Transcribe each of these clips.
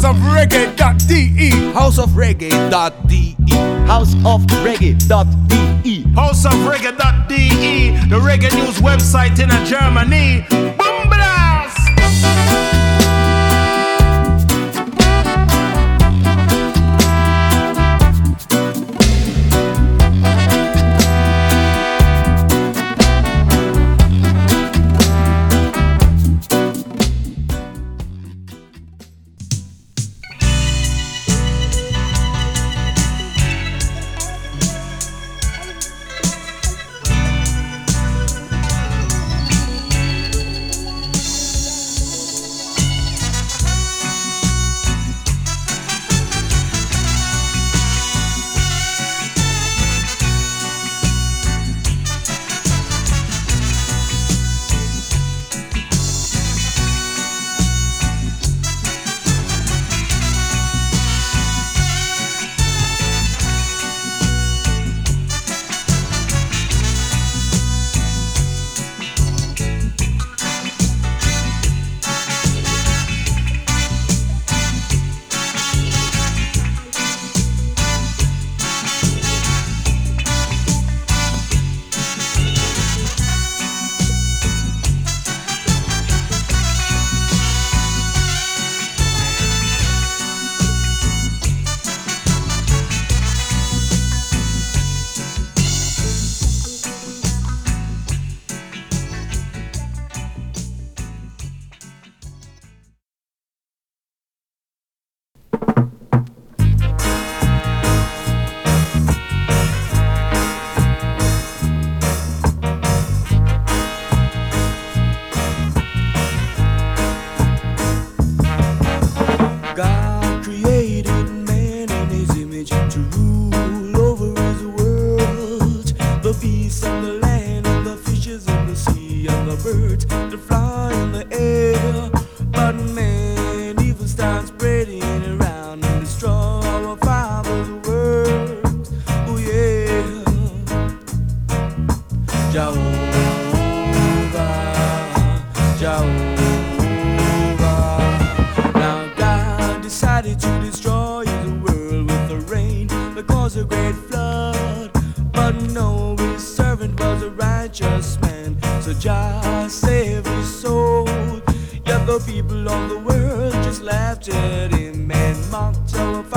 House of Reggae.de. House of Reggae.de. House of Reggae.de. House of Reggae.de. The Reggae News website in Germany. righteous man, so just save his soul. Yet the people of the world just laughed at him and mocked him.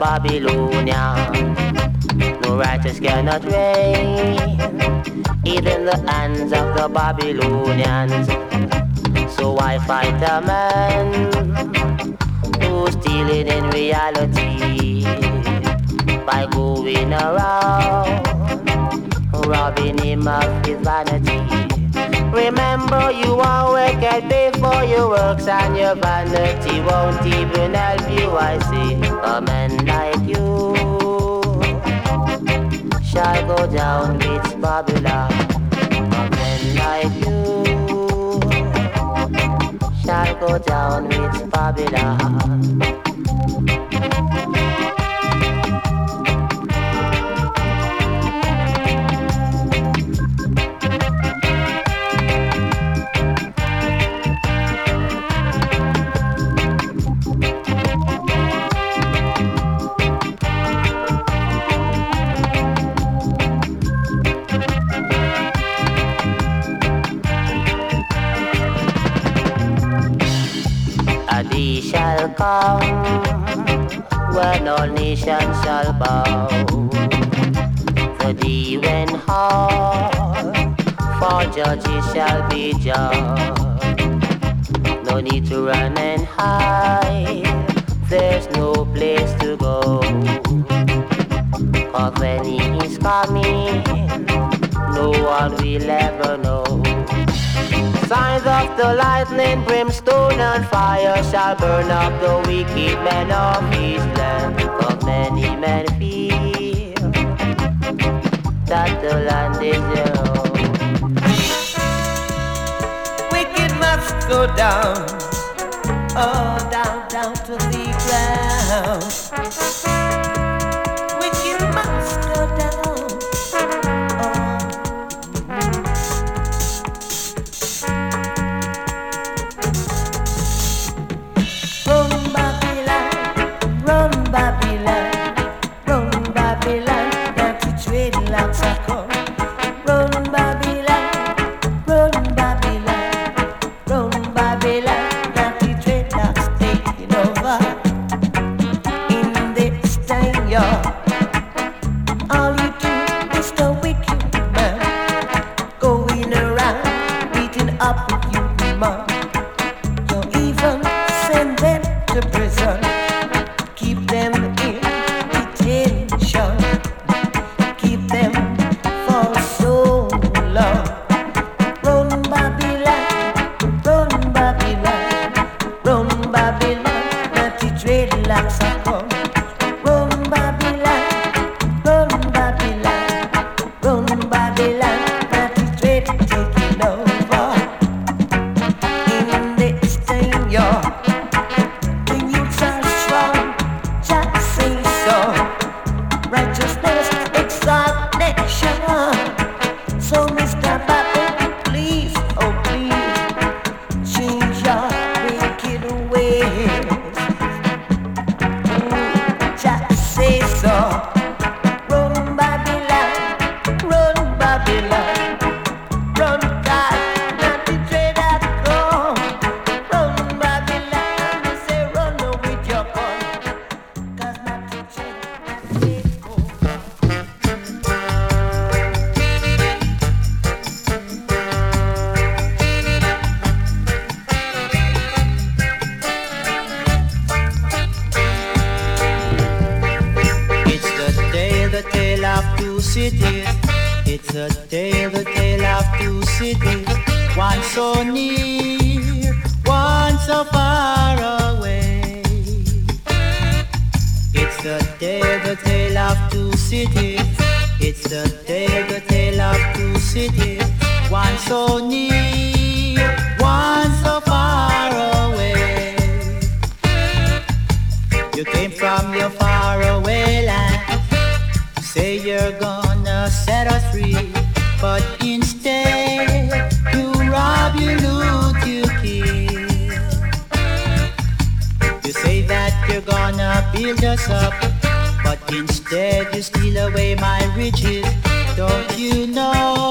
Wicked is a Babylonian. No righteous cannot reign. Even the hands of the Babylonians. So I fight a man who's stealing in reality by going around wicked before your works and your vanity won't even help you. I see a man like you shall go down with Babylon. A man like you shall go down with Babylon. When all nations shall bow. The day when hard for judges shall be judged. No need to run and hide, there's no place to go. Cause when he is coming, no one will ever know. Signs of the lightning, brimstone and fire shall burn up the wicked men of that the land is. Wicked must go down, oh down, down to the ground. free. But instead, you rob, you loot, you kill. You say that you're gonna build us up, but instead you steal away my riches. Don't you know?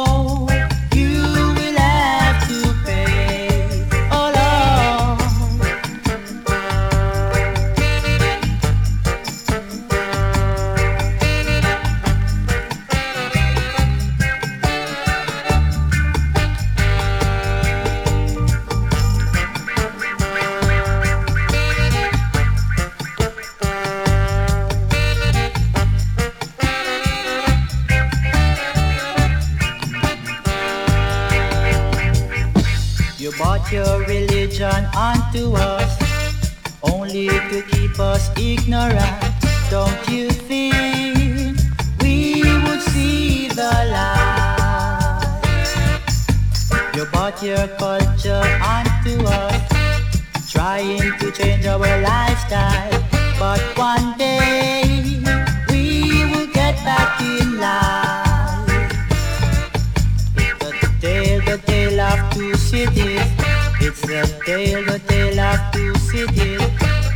There's tale, the tale of two cities,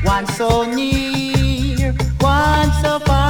one so near, one so far.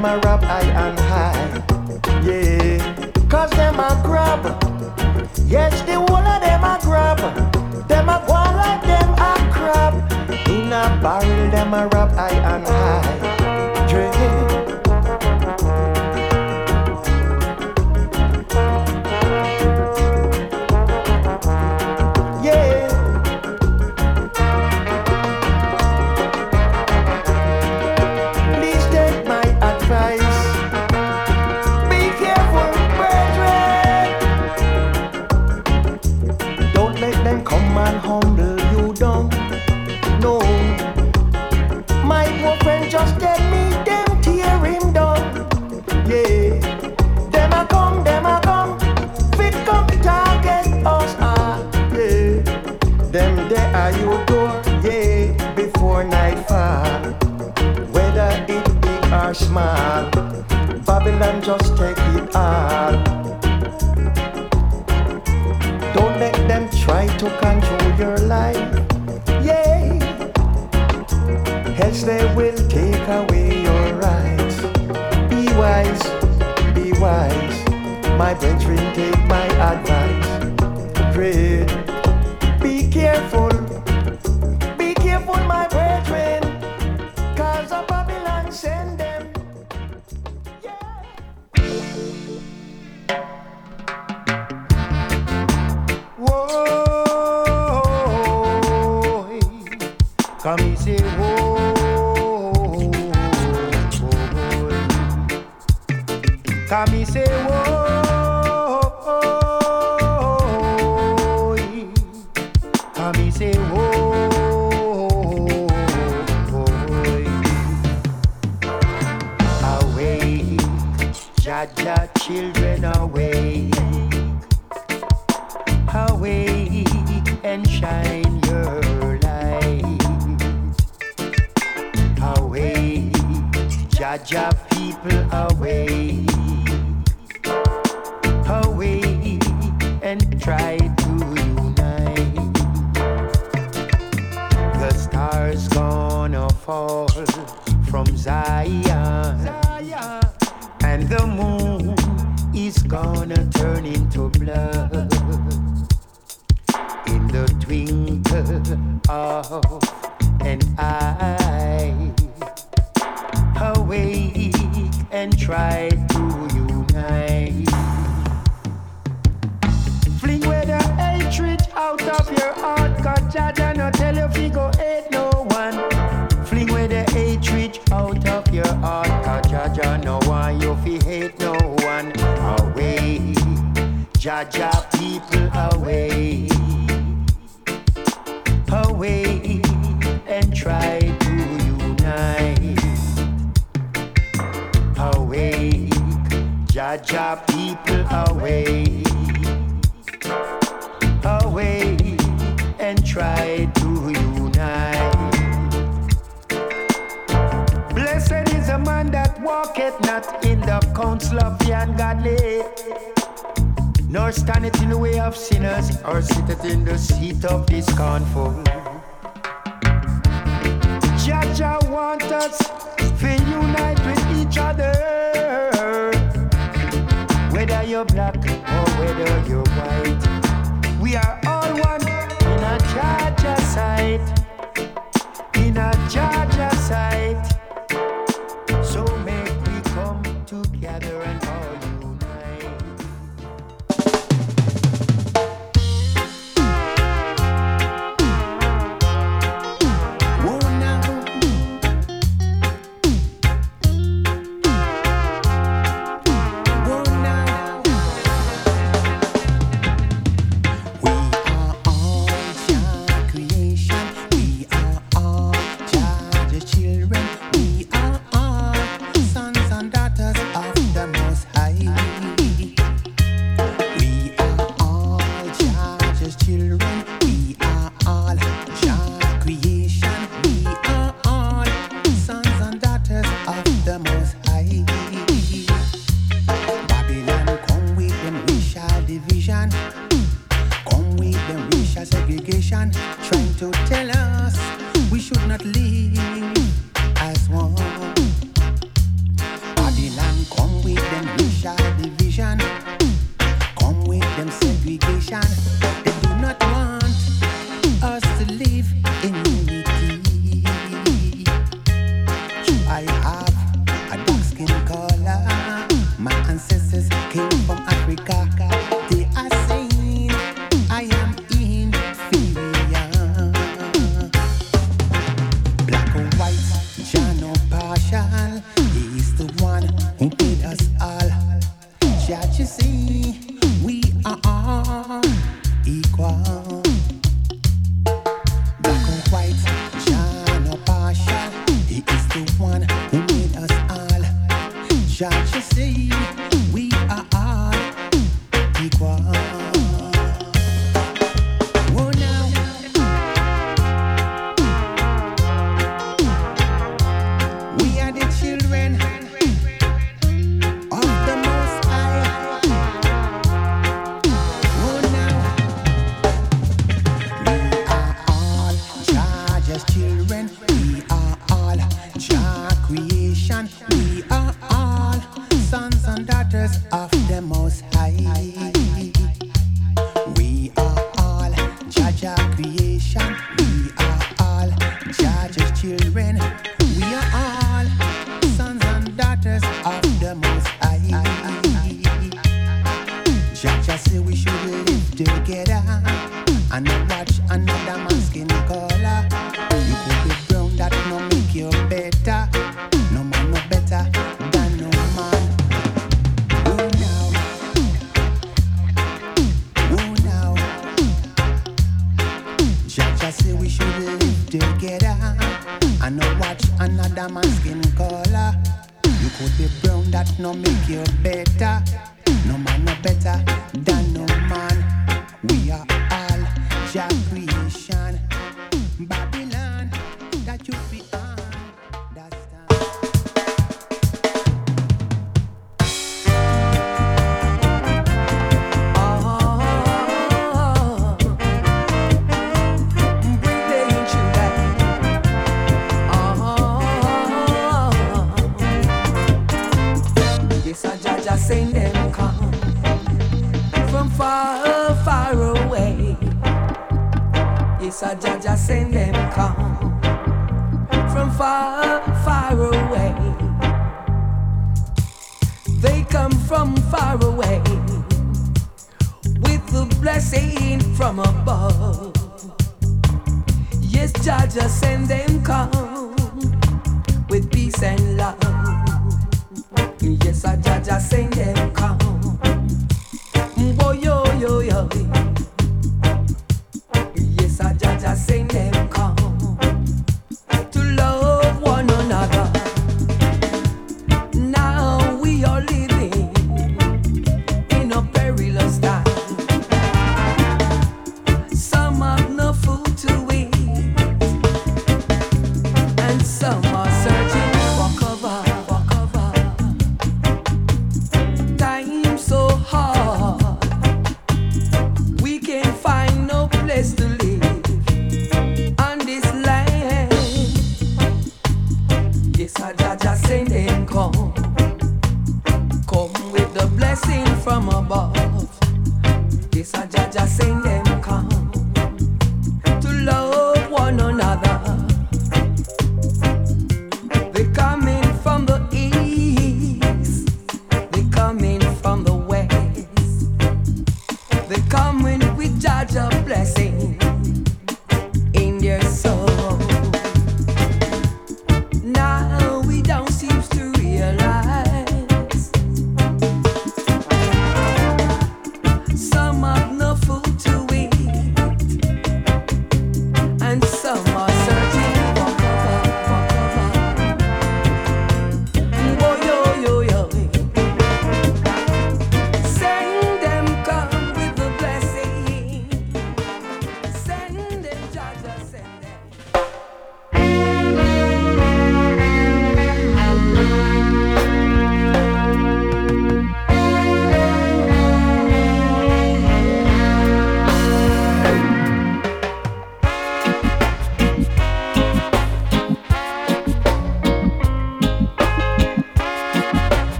them a rap high and high. Yeah, cause them a grab. Yes, the whole of them a grab. Them a go like them a crab. In a barrel, them a rap high and high. are small. Babylon just take it all. Don't let them try to control your life. Yay! Else they will take away your rights. Be wise, be wise. My brethren, take my advice. Pray, be careful. try to unite. The stars gonna fall from Zion, and the moon is gonna turn into blood in the twinkle of an eye. Awake and try to. heart, cause Jah Jah no tell you fi go hate no one. Fling away the hatred out of your heart, cause Jah Jah no want you fi hate no one. Away, Jah Jah people away, away, and try to unite. Awake, Jah Jah people awake. nor it in the way of sinners, or sit it in the seat of discomfort. Jah Jah want us to unite with each other. Whether you're black or whether you're white, we are all one in a Jah Jah sight. In a Jah Jah sight. come from far, far away. They come from far away with the blessing from above. Yes, Jah just send them come with peace and love. Yes, I Jah just send them come. Boy, yo, yo, yo.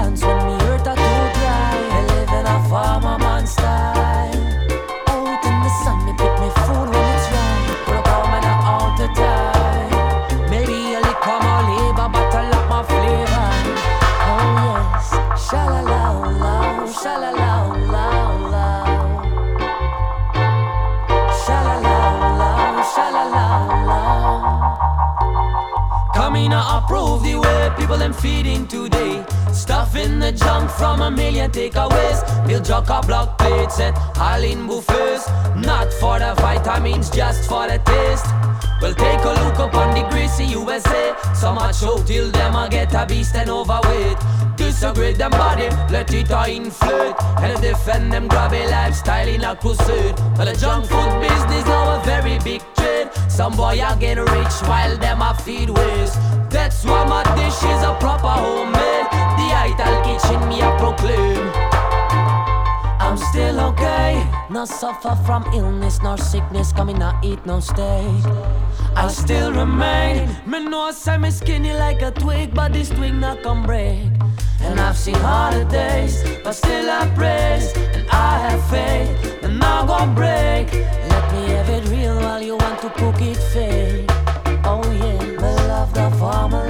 balance when me hurt I too dry. I live in a farmer man style. Out in the sun, me pick me food when it's right. Pull up on man out to time. Maybe a little more labor, but I love my flavor. Oh yes, sha la la la, sha la la approve the way people them feeding today. The junk from a million takeaways. Jock a block plates and in buffets. Not for the vitamins, just for the taste. Well, take a look upon the greasy USA. So much show till them I get a beast and overweight. Disagree them body, let it all inflate. And defend them grabby lifestyle in a crusade. Well, the junk food business now a very big trade. Some boy are get rich while them a feed waste. That's why my dish is a proper homemade. Ital kitchen me a proclaim. I'm still okay. Not suffer from illness nor sickness, coming not eat no steak. I still remain. Me know me skinny like a twig, but this twig not come break. And I've seen harder days, but still I praise and I have faith. And now gon' break. Let me have it real while you want to cook it fake. Oh yeah, me love the farmer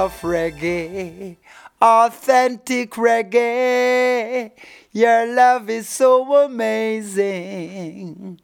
of reggae, authentic reggae. Your love is so amazing.